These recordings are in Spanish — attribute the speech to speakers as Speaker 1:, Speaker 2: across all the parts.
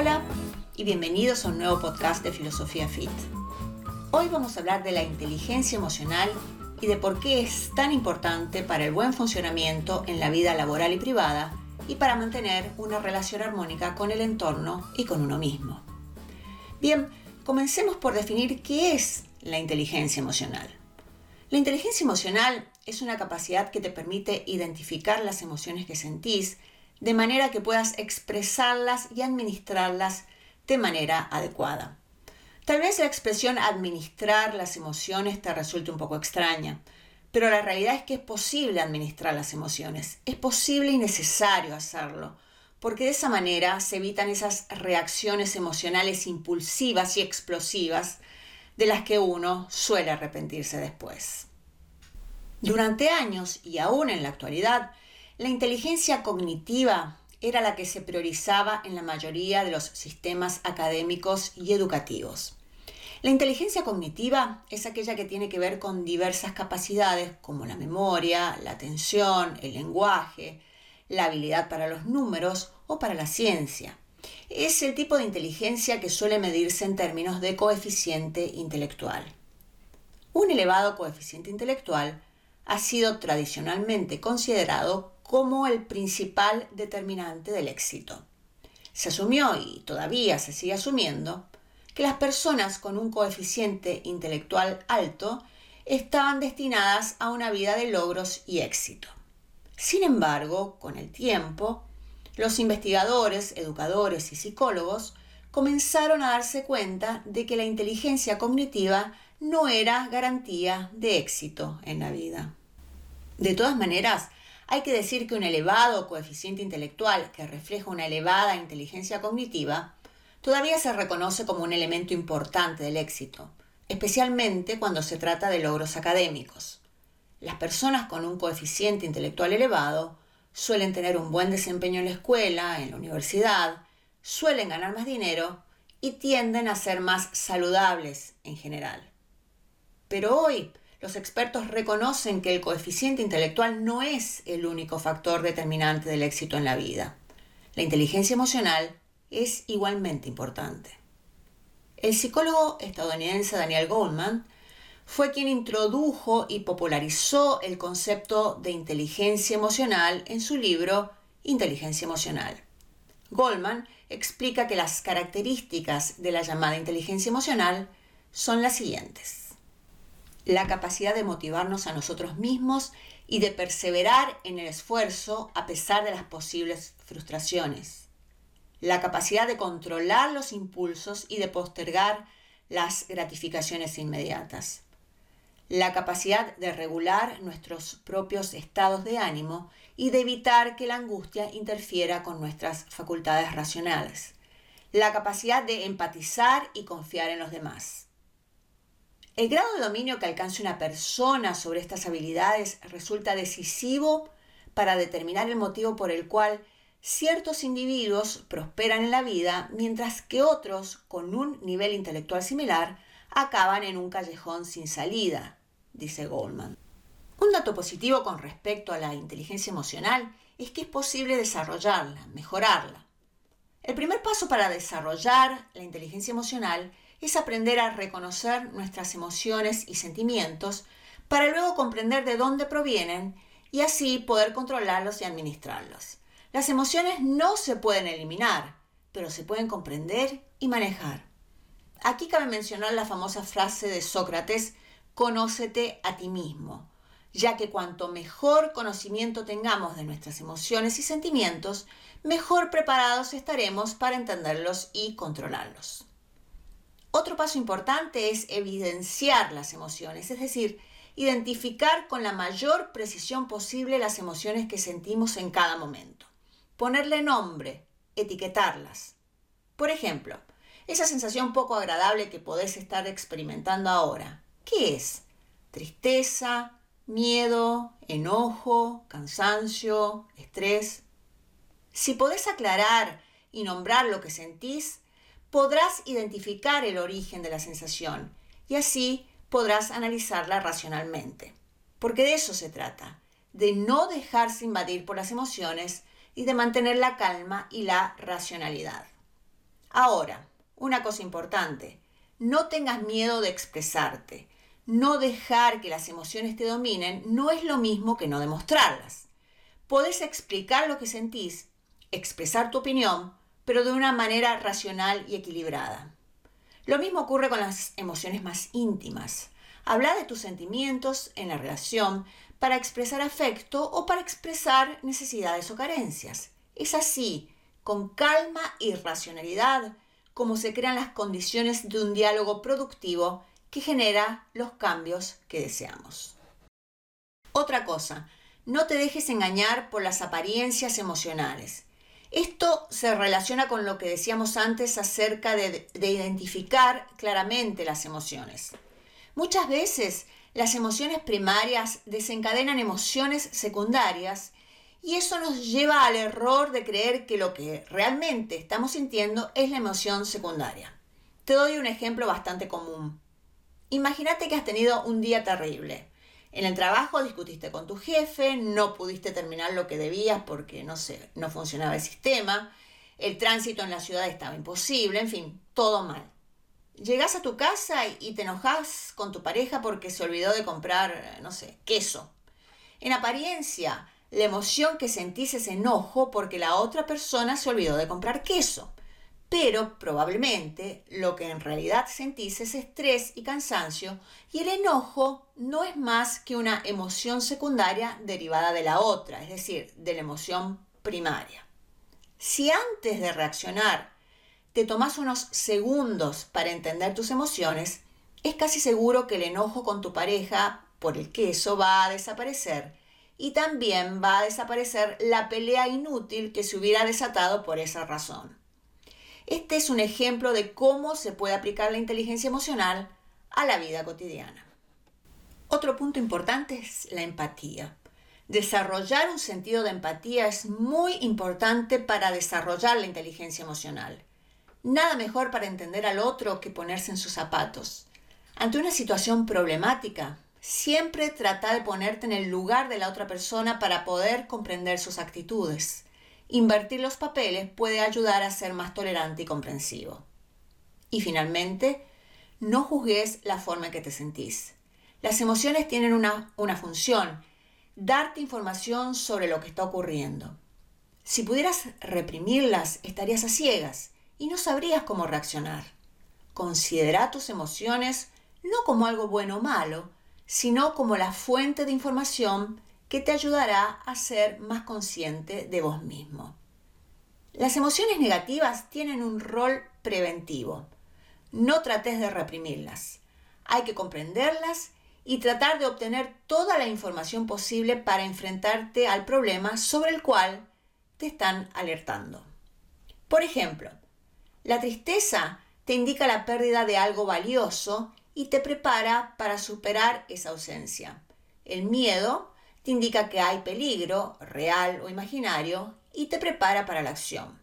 Speaker 1: Hola y bienvenidos a un nuevo podcast de Filosofía Fit. Hoy vamos a hablar de la inteligencia emocional y de por qué es tan importante para el buen funcionamiento en la vida laboral y privada y para mantener una relación armónica con el entorno y con uno mismo. Bien, comencemos por definir qué es la inteligencia emocional. La inteligencia emocional es una capacidad que te permite identificar las emociones que sentís de manera que puedas expresarlas y administrarlas de manera adecuada. Tal vez la expresión administrar las emociones te resulte un poco extraña, pero la realidad es que es posible administrar las emociones, es posible y necesario hacerlo, porque de esa manera se evitan esas reacciones emocionales impulsivas y explosivas de las que uno suele arrepentirse después. Durante años y aún en la actualidad, la inteligencia cognitiva era la que se priorizaba en la mayoría de los sistemas académicos y educativos. La inteligencia cognitiva es aquella que tiene que ver con diversas capacidades como la memoria, la atención, el lenguaje, la habilidad para los números o para la ciencia. Es el tipo de inteligencia que suele medirse en términos de coeficiente intelectual. Un elevado coeficiente intelectual ha sido tradicionalmente considerado como el principal determinante del éxito. Se asumió, y todavía se sigue asumiendo, que las personas con un coeficiente intelectual alto estaban destinadas a una vida de logros y éxito. Sin embargo, con el tiempo, los investigadores, educadores y psicólogos comenzaron a darse cuenta de que la inteligencia cognitiva no era garantía de éxito en la vida. De todas maneras, hay que decir que un elevado coeficiente intelectual que refleja una elevada inteligencia cognitiva todavía se reconoce como un elemento importante del éxito, especialmente cuando se trata de logros académicos. Las personas con un coeficiente intelectual elevado suelen tener un buen desempeño en la escuela, en la universidad, suelen ganar más dinero y tienden a ser más saludables en general. Pero hoy los expertos reconocen que el coeficiente intelectual no es el único factor determinante del éxito en la vida. La inteligencia emocional es igualmente importante. El psicólogo estadounidense Daniel Goldman fue quien introdujo y popularizó el concepto de inteligencia emocional en su libro Inteligencia Emocional. Goldman explica que las características de la llamada inteligencia emocional son las siguientes la capacidad de motivarnos a nosotros mismos y de perseverar en el esfuerzo a pesar de las posibles frustraciones. La capacidad de controlar los impulsos y de postergar las gratificaciones inmediatas. La capacidad de regular nuestros propios estados de ánimo y de evitar que la angustia interfiera con nuestras facultades racionales. La capacidad de empatizar y confiar en los demás el grado de dominio que alcance una persona sobre estas habilidades resulta decisivo para determinar el motivo por el cual ciertos individuos prosperan en la vida mientras que otros con un nivel intelectual similar acaban en un callejón sin salida, dice Goldman. Un dato positivo con respecto a la inteligencia emocional es que es posible desarrollarla, mejorarla. El primer paso para desarrollar la inteligencia emocional es aprender a reconocer nuestras emociones y sentimientos para luego comprender de dónde provienen y así poder controlarlos y administrarlos. Las emociones no se pueden eliminar, pero se pueden comprender y manejar. Aquí cabe mencionar la famosa frase de Sócrates, conócete a ti mismo, ya que cuanto mejor conocimiento tengamos de nuestras emociones y sentimientos, mejor preparados estaremos para entenderlos y controlarlos. Otro paso importante es evidenciar las emociones, es decir, identificar con la mayor precisión posible las emociones que sentimos en cada momento. Ponerle nombre, etiquetarlas. Por ejemplo, esa sensación poco agradable que podés estar experimentando ahora. ¿Qué es? Tristeza, miedo, enojo, cansancio, estrés. Si podés aclarar y nombrar lo que sentís, podrás identificar el origen de la sensación y así podrás analizarla racionalmente. Porque de eso se trata, de no dejarse invadir por las emociones y de mantener la calma y la racionalidad. Ahora, una cosa importante, no tengas miedo de expresarte. No dejar que las emociones te dominen no es lo mismo que no demostrarlas. Podés explicar lo que sentís, expresar tu opinión, pero de una manera racional y equilibrada. Lo mismo ocurre con las emociones más íntimas. Habla de tus sentimientos en la relación para expresar afecto o para expresar necesidades o carencias. Es así, con calma y racionalidad, como se crean las condiciones de un diálogo productivo que genera los cambios que deseamos. Otra cosa, no te dejes engañar por las apariencias emocionales. Esto se relaciona con lo que decíamos antes acerca de, identificar claramente las emociones. Muchas veces las emociones primarias desencadenan emociones secundarias y eso nos lleva al error de creer que lo que realmente estamos sintiendo es la emoción secundaria. Te doy un ejemplo bastante común. Imagínate que has tenido un día terrible. En el trabajo discutiste con tu jefe, no pudiste terminar lo que debías porque, no sé, no funcionaba el sistema, el tránsito en la ciudad estaba imposible, en fin, todo mal. Llegas a tu casa y te enojas con tu pareja porque se olvidó de comprar, no sé, queso. En apariencia, la emoción que sentís es enojo porque la otra persona se olvidó de comprar queso pero probablemente lo que en realidad sentís es estrés y cansancio y el enojo no es más que una emoción secundaria derivada de la otra, es decir, de la emoción primaria. Si antes de reaccionar te tomas unos segundos para entender tus emociones, es casi seguro que el enojo con tu pareja por el queso va a desaparecer y también va a desaparecer la pelea inútil que se hubiera desatado por esa razón. Este es un ejemplo de cómo se puede aplicar la inteligencia emocional a la vida cotidiana. Otro punto importante es la empatía. Desarrollar un sentido de empatía es muy importante para desarrollar la inteligencia emocional. Nada mejor para entender al otro que ponerse en sus zapatos. Ante una situación problemática, siempre trata de ponerte en el lugar de la otra persona para poder comprender sus actitudes. Invertir los papeles puede ayudar a ser más tolerante y comprensivo. Y finalmente, no juzgues la forma en que te sentís. Las emociones tienen una, una función, darte información sobre lo que está ocurriendo. Si pudieras reprimirlas, estarías a ciegas y no sabrías cómo reaccionar. Considera tus emociones no como algo bueno o malo, sino como la fuente de información que te ayudará a ser más consciente de vos mismo. Las emociones negativas tienen un rol preventivo. No trates de reprimirlas. Hay que comprenderlas y tratar de obtener toda la información posible para enfrentarte al problema sobre el cual te están alertando. Por ejemplo, la tristeza te indica la pérdida de algo valioso y te prepara para superar esa ausencia. El miedo te indica que hay peligro, real o imaginario, y te prepara para la acción.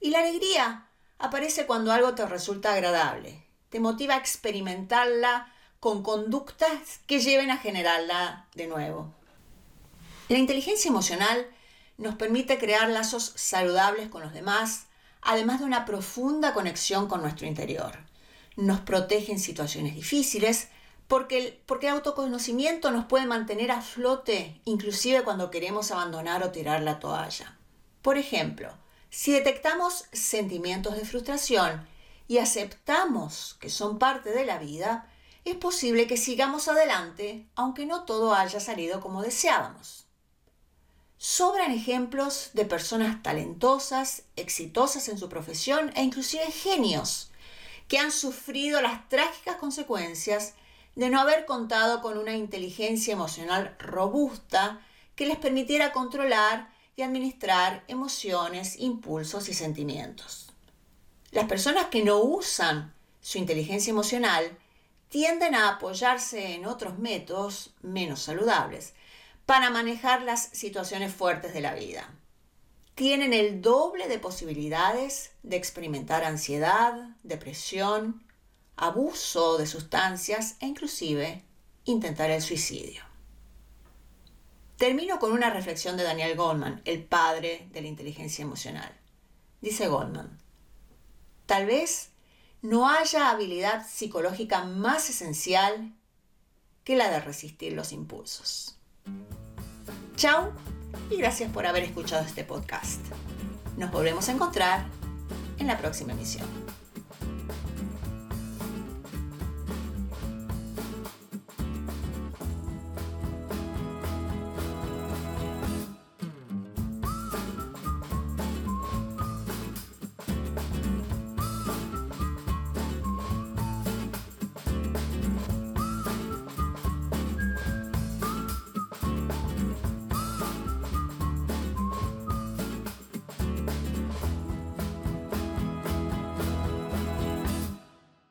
Speaker 1: Y la alegría aparece cuando algo te resulta agradable, te motiva a experimentarla con conductas que lleven a generarla de nuevo. La inteligencia emocional nos permite crear lazos saludables con los demás, además de una profunda conexión con nuestro interior. Nos protege en situaciones difíciles, porque el, autoconocimiento nos puede mantener a flote inclusive cuando queremos abandonar o tirar la toalla. Por ejemplo, si detectamos sentimientos de frustración y aceptamos que son parte de la vida, es posible que sigamos adelante aunque no todo haya salido como deseábamos. Sobran ejemplos de personas talentosas, exitosas en su profesión e inclusive genios que han sufrido las trágicas consecuencias de no haber contado con una inteligencia emocional robusta que les permitiera controlar y administrar emociones, impulsos y sentimientos. Las personas que no usan su inteligencia emocional tienden a apoyarse en otros métodos menos saludables para manejar las situaciones fuertes de la vida. Tienen el doble de posibilidades de experimentar ansiedad, depresión, abuso de sustancias e inclusive intentar el suicidio. Termino con una reflexión de Daniel Goldman, el padre de la inteligencia emocional. Dice Goldman, Tal vez no haya habilidad psicológica más esencial que la de resistir los impulsos. Chao y gracias por haber escuchado este podcast. Nos volvemos a encontrar en la próxima emisión.